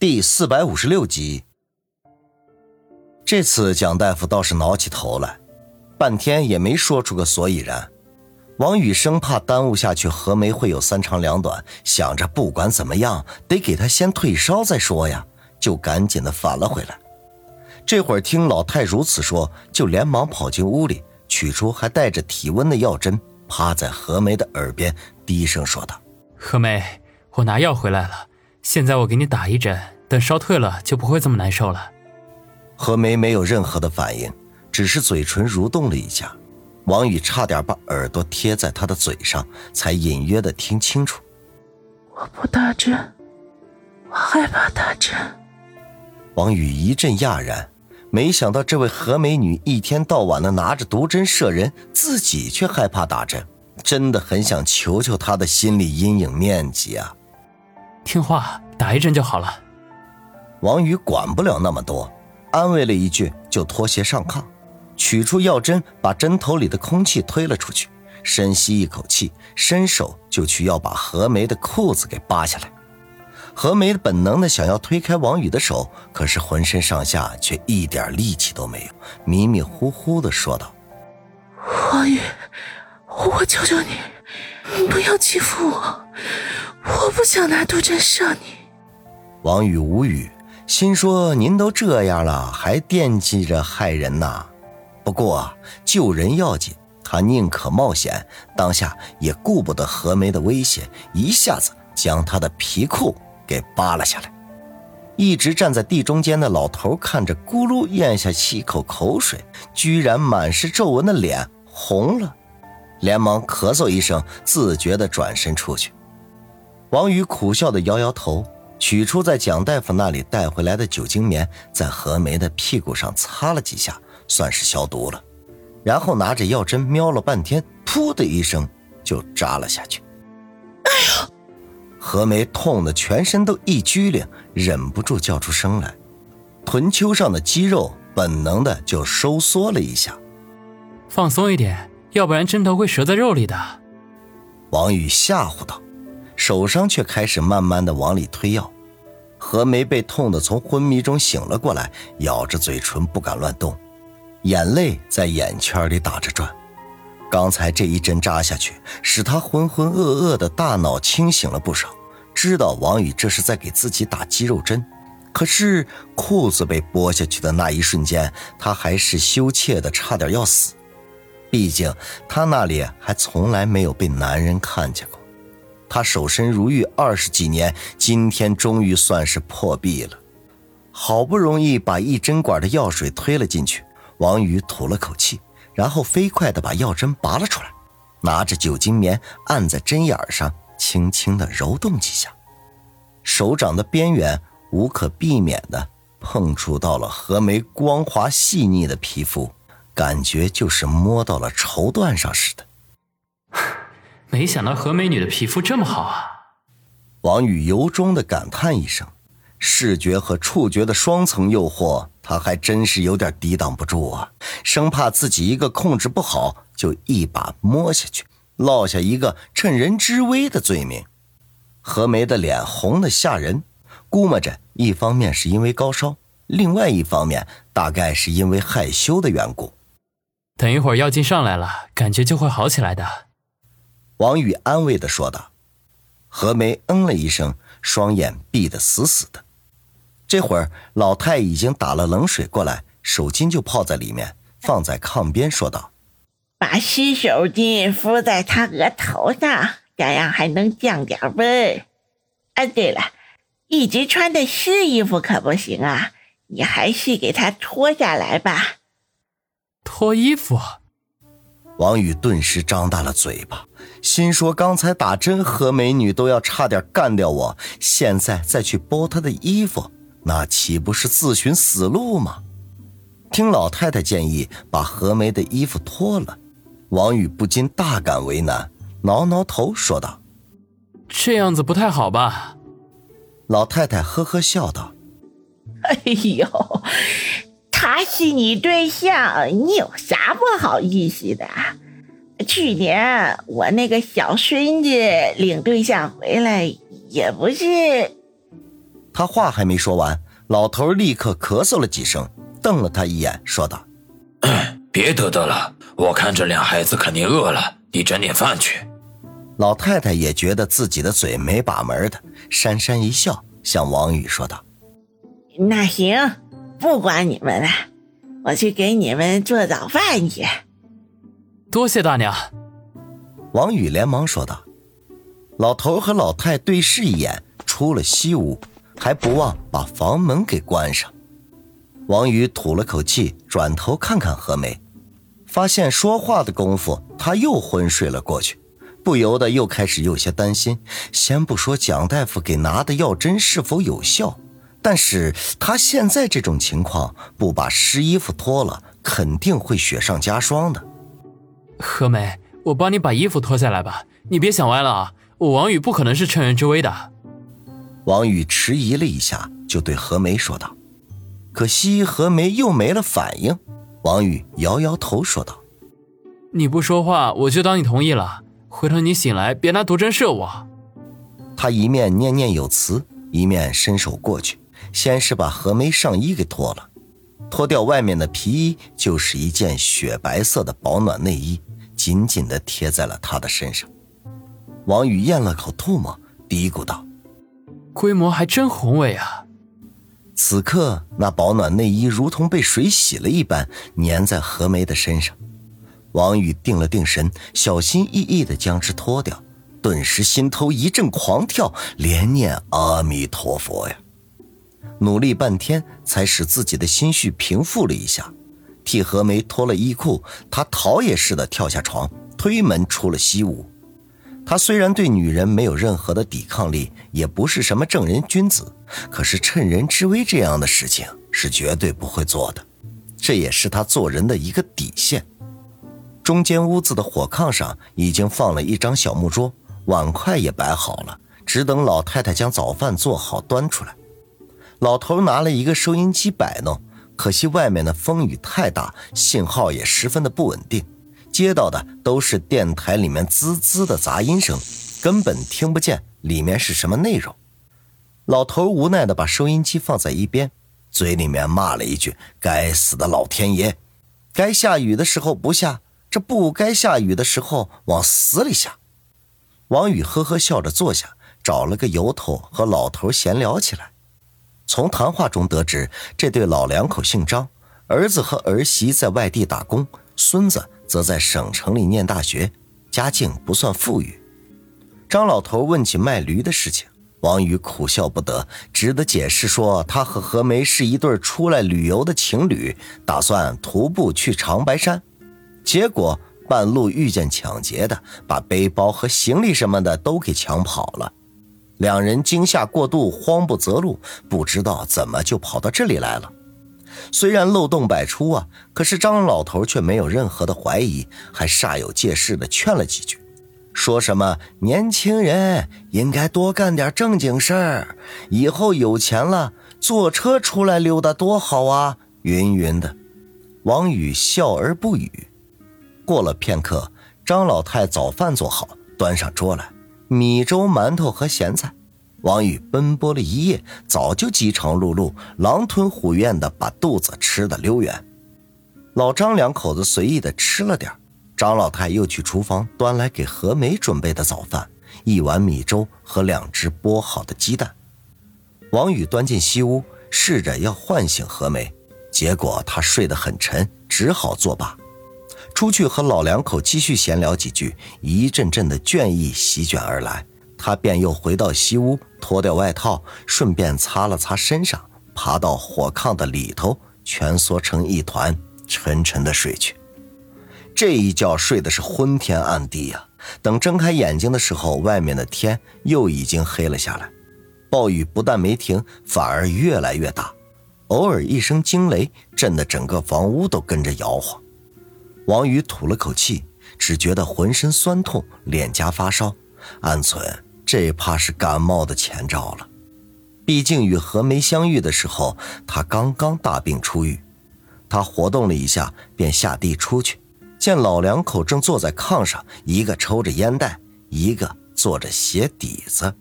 第四百五十六集，这次蒋大夫倒是挠起头来，半天也没说出个所以然。王宇生怕耽误下去，何梅会有三长两短，想着不管怎么样得给他先退烧再说呀，就赶紧的返了回来。这会儿听老太如此说，就连忙跑进屋里，取出还带着体温的药针，趴在何梅的耳边低声说道：“何梅，我拿药回来了。”现在我给你打一针，等烧退了就不会这么难受了。何梅没有任何的反应，只是嘴唇蠕动了一下。王宇差点把耳朵贴在她的嘴上，才隐约的听清楚。我不打针，我害怕打针。王宇一阵讶然，没想到这位何美女一天到晚的拿着毒针射人，自己却害怕打针，真的很想求求她的心理阴影面积啊！听话，打一针就好了。王宇管不了那么多，安慰了一句，就脱鞋上炕，取出药针，把针头里的空气推了出去，深吸一口气，伸手就去要把何梅的裤子给扒下来。何梅本能的想要推开王宇的手，可是浑身上下却一点力气都没有，迷迷糊糊的说道：“王宇，我求求你，不要欺负我。”我不想拿毒针射你。王宇无语，心说：“您都这样了，还惦记着害人呐？”不过救人要紧，他宁可冒险，当下也顾不得何梅的威胁，一下子将她的皮裤给扒了下来。一直站在地中间的老头看着咕噜咽下七口口水，居然满是皱纹的脸红了，连忙咳嗽一声，自觉地转身出去。王宇苦笑的摇摇头，取出在蒋大夫那里带回来的酒精棉，在何梅的屁股上擦了几下，算是消毒了。然后拿着药针瞄了半天，噗的一声就扎了下去。哎呦！何梅痛得全身都一拘灵，忍不住叫出声来，臀丘上的肌肉本能的就收缩了一下。放松一点，要不然针头会折在肉里的。王宇吓唬道。手上却开始慢慢的往里推药，何梅被痛的从昏迷中醒了过来，咬着嘴唇不敢乱动，眼泪在眼圈里打着转。刚才这一针扎下去，使她浑浑噩噩的大脑清醒了不少，知道王宇这是在给自己打肌肉针。可是裤子被剥下去的那一瞬间，她还是羞怯的差点要死，毕竟她那里还从来没有被男人看见过。他守身如玉二十几年，今天终于算是破壁了。好不容易把一针管的药水推了进去，王宇吐了口气，然后飞快地把药针拔了出来，拿着酒精棉按在针眼上，轻轻地揉动几下，手掌的边缘无可避免地碰触到了何梅光滑细腻的皮肤，感觉就是摸到了绸缎上似的。没想到何美女的皮肤这么好啊！王宇由衷的感叹一声，视觉和触觉的双层诱惑，他还真是有点抵挡不住啊！生怕自己一个控制不好，就一把摸下去，落下一个趁人之危的罪名。何梅的脸红的吓人，估摸着一方面是因为高烧，另外一方面大概是因为害羞的缘故。等一会儿药劲上来了，感觉就会好起来的。王宇安慰的说道：“何梅嗯了一声，双眼闭得死死的。这会儿，老太已经打了冷水过来，手巾就泡在里面，放在炕边，说道：‘把湿手巾敷在他额头上，这样还能降点温。啊，对了，一直穿的湿衣服可不行啊，你还是给他脱下来吧。’脱衣服。”王宇顿时张大了嘴巴，心说：“刚才打针，和美女都要差点干掉我，现在再去剥她的衣服，那岂不是自寻死路吗？”听老太太建议，把何梅的衣服脱了，王宇不禁大感为难，挠挠头说道：“这样子不太好吧？”老太太呵呵笑道：“哎呦。”他是你对象，你有啥不好意思的？去年我那个小孙子领对象回来，也不是。他话还没说完，老头立刻咳嗽了几声，瞪了他一眼，说道：“ 别嘚嘚了，我看这俩孩子肯定饿了，你整点饭去。”老太太也觉得自己的嘴没把门的，讪讪一笑，向王宇说道：“那行，不管你们了，我去给你们做早饭去。”多谢大娘。王宇连忙说道。老头和老太对视一眼，出了西屋，还不忘把房门给关上。王宇吐了口气，转头看看何梅，发现说话的功夫，他又昏睡了过去。不由得又开始有些担心。先不说蒋大夫给拿的药针是否有效，但是他现在这种情况，不把湿衣服脱了，肯定会雪上加霜的。何梅，我帮你把衣服脱下来吧，你别想歪了啊！我王宇不可能是趁人之危的。王宇迟疑了一下，就对何梅说道。可惜何梅又没了反应。王宇摇摇头说道：“你不说话，我就当你同意了。”回头你醒来，别拿毒针射我。他一面念念有词，一面伸手过去，先是把何梅上衣给脱了，脱掉外面的皮衣，就是一件雪白色的保暖内衣，紧紧的贴在了她的身上。王宇咽了口唾沫，嘀咕道：“规模还真宏伟啊！”此刻，那保暖内衣如同被水洗了一般，粘在何梅的身上。王宇定了定神，小心翼翼地将之脱掉，顿时心头一阵狂跳，连念阿弥陀佛呀！努力半天，才使自己的心绪平复了一下。替何梅脱了衣裤，他逃也似的跳下床，推门出了西屋。他虽然对女人没有任何的抵抗力，也不是什么正人君子，可是趁人之危这样的事情是绝对不会做的，这也是他做人的一个底线。中间屋子的火炕上已经放了一张小木桌，碗筷也摆好了，只等老太太将早饭做好端出来。老头拿了一个收音机摆弄，可惜外面的风雨太大，信号也十分的不稳定，接到的都是电台里面滋滋的杂音声，根本听不见里面是什么内容。老头无奈的把收音机放在一边，嘴里面骂了一句：“该死的老天爷，该下雨的时候不下。”这不该下雨的时候往死里下。王宇呵呵笑着坐下，找了个由头和老头闲聊起来。从谈话中得知，这对老两口姓张，儿子和儿媳在外地打工，孙子则在省城里念大学，家境不算富裕。张老头问起卖驴的事情，王宇苦笑不得，只得解释说，他和何梅是一对出来旅游的情侣，打算徒步去长白山。结果半路遇见抢劫的，把背包和行李什么的都给抢跑了。两人惊吓过度，慌不择路，不知道怎么就跑到这里来了。虽然漏洞百出啊，可是张老头却没有任何的怀疑，还煞有介事的劝了几句，说什么年轻人应该多干点正经事儿，以后有钱了坐车出来溜达多好啊，云云的。王宇笑而不语。过了片刻，张老太早饭做好，端上桌来，米粥、馒头和咸菜。王宇奔波了一夜，早就饥肠辘辘，狼吞虎咽的把肚子吃得溜圆。老张两口子随意的吃了点张老太又去厨房端来给何梅准备的早饭，一碗米粥和两只剥好的鸡蛋。王宇端进西屋，试着要唤醒何梅，结果她睡得很沉，只好作罢。出去和老两口继续闲聊几句，一阵阵的倦意席卷而来，他便又回到西屋，脱掉外套，顺便擦了擦身上，爬到火炕的里头，蜷缩成一团，沉沉的睡去。这一觉睡的是昏天暗地呀！等睁开眼睛的时候，外面的天又已经黑了下来，暴雨不但没停，反而越来越大，偶尔一声惊雷，震得整个房屋都跟着摇晃。王宇吐了口气，只觉得浑身酸痛，脸颊发烧，暗存这怕是感冒的前兆了。毕竟与何梅相遇的时候，他刚刚大病初愈。他活动了一下，便下地出去，见老两口正坐在炕上，一个抽着烟袋，一个坐着鞋底子。